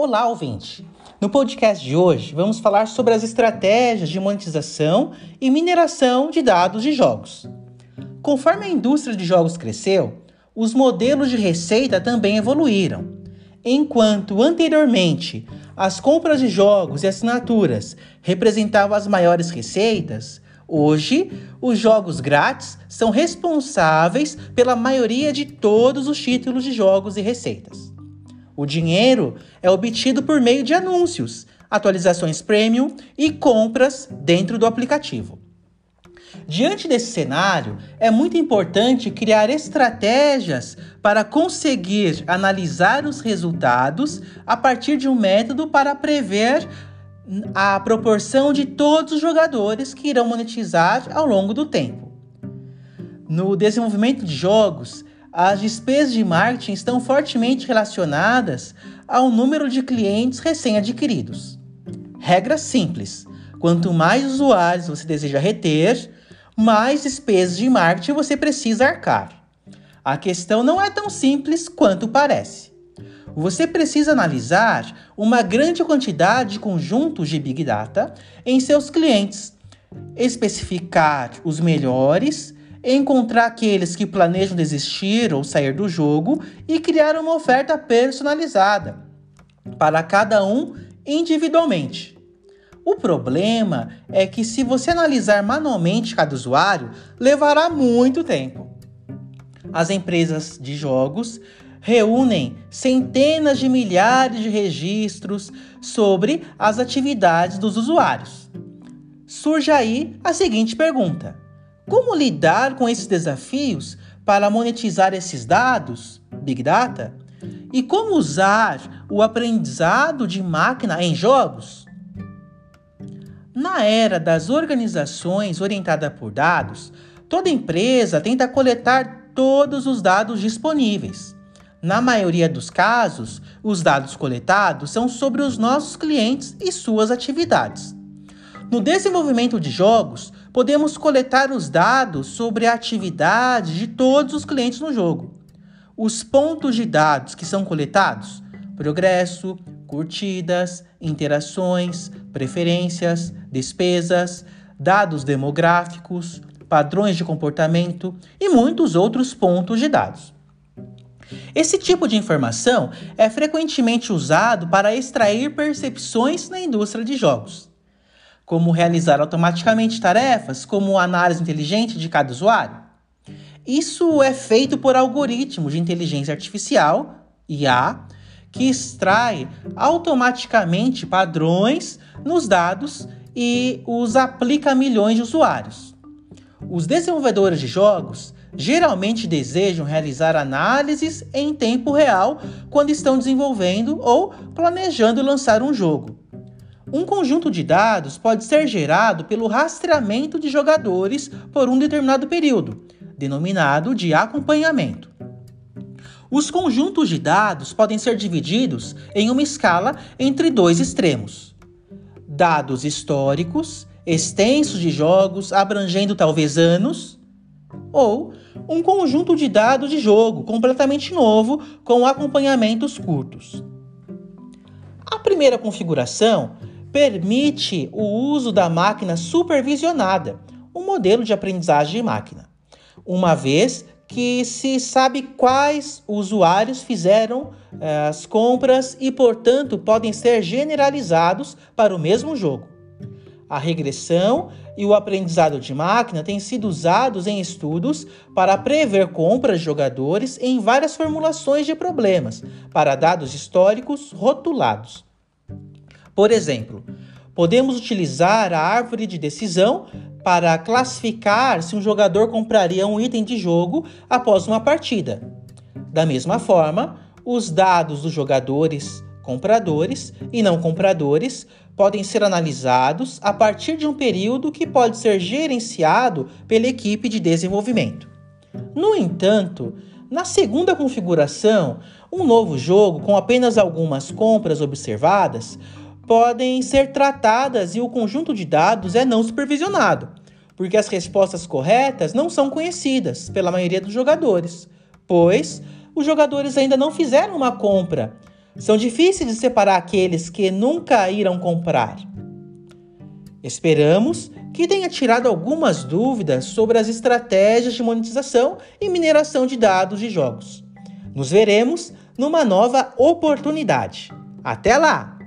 Olá, ouvinte! No podcast de hoje, vamos falar sobre as estratégias de monetização e mineração de dados de jogos. Conforme a indústria de jogos cresceu, os modelos de receita também evoluíram. Enquanto anteriormente as compras de jogos e assinaturas representavam as maiores receitas, hoje os jogos grátis são responsáveis pela maioria de todos os títulos de jogos e receitas. O dinheiro é obtido por meio de anúncios, atualizações premium e compras dentro do aplicativo. Diante desse cenário, é muito importante criar estratégias para conseguir analisar os resultados a partir de um método para prever a proporção de todos os jogadores que irão monetizar ao longo do tempo. No desenvolvimento de jogos, as despesas de marketing estão fortemente relacionadas ao número de clientes recém-adquiridos. Regra simples: quanto mais usuários você deseja reter, mais despesas de marketing você precisa arcar. A questão não é tão simples quanto parece. Você precisa analisar uma grande quantidade de conjuntos de Big Data em seus clientes, especificar os melhores, encontrar aqueles que planejam desistir ou sair do jogo e criar uma oferta personalizada para cada um individualmente. O problema é que, se você analisar manualmente cada usuário, levará muito tempo. As empresas de jogos reúnem centenas de milhares de registros sobre as atividades dos usuários. Surge aí a seguinte pergunta: como lidar com esses desafios para monetizar esses dados, Big Data? E como usar o aprendizado de máquina em jogos? Na era das organizações orientadas por dados, toda empresa tenta coletar todos os dados disponíveis. Na maioria dos casos, os dados coletados são sobre os nossos clientes e suas atividades. No desenvolvimento de jogos, podemos coletar os dados sobre a atividade de todos os clientes no jogo. Os pontos de dados que são coletados: progresso, curtidas, interações, preferências, despesas, dados demográficos, padrões de comportamento e muitos outros pontos de dados. Esse tipo de informação é frequentemente usado para extrair percepções na indústria de jogos, como realizar automaticamente tarefas como análise inteligente de cada usuário. Isso é feito por algoritmos de inteligência artificial, IA, que extrai automaticamente padrões nos dados e os aplica a milhões de usuários. Os desenvolvedores de jogos geralmente desejam realizar análises em tempo real quando estão desenvolvendo ou planejando lançar um jogo. Um conjunto de dados pode ser gerado pelo rastreamento de jogadores por um determinado período, denominado de acompanhamento. Os conjuntos de dados podem ser divididos em uma escala entre dois extremos: dados históricos, extensos de jogos, abrangendo talvez anos, ou um conjunto de dados de jogo completamente novo com acompanhamentos curtos. A primeira configuração permite o uso da máquina supervisionada, um modelo de aprendizagem de máquina, uma vez que se sabe quais usuários fizeram eh, as compras e, portanto, podem ser generalizados para o mesmo jogo. A regressão e o aprendizado de máquina têm sido usados em estudos para prever compras de jogadores em várias formulações de problemas para dados históricos rotulados. Por exemplo, podemos utilizar a árvore de decisão para classificar se um jogador compraria um item de jogo após uma partida. Da mesma forma, os dados dos jogadores, compradores e não compradores podem ser analisados a partir de um período que pode ser gerenciado pela equipe de desenvolvimento. No entanto, na segunda configuração, um novo jogo com apenas algumas compras observadas podem ser tratadas e o conjunto de dados é não supervisionado, porque as respostas corretas não são conhecidas pela maioria dos jogadores, pois os jogadores ainda não fizeram uma compra São difíceis de separar aqueles que nunca irão comprar. Esperamos que tenha tirado algumas dúvidas sobre as estratégias de monetização e mineração de dados de jogos. Nos veremos numa nova oportunidade. Até lá!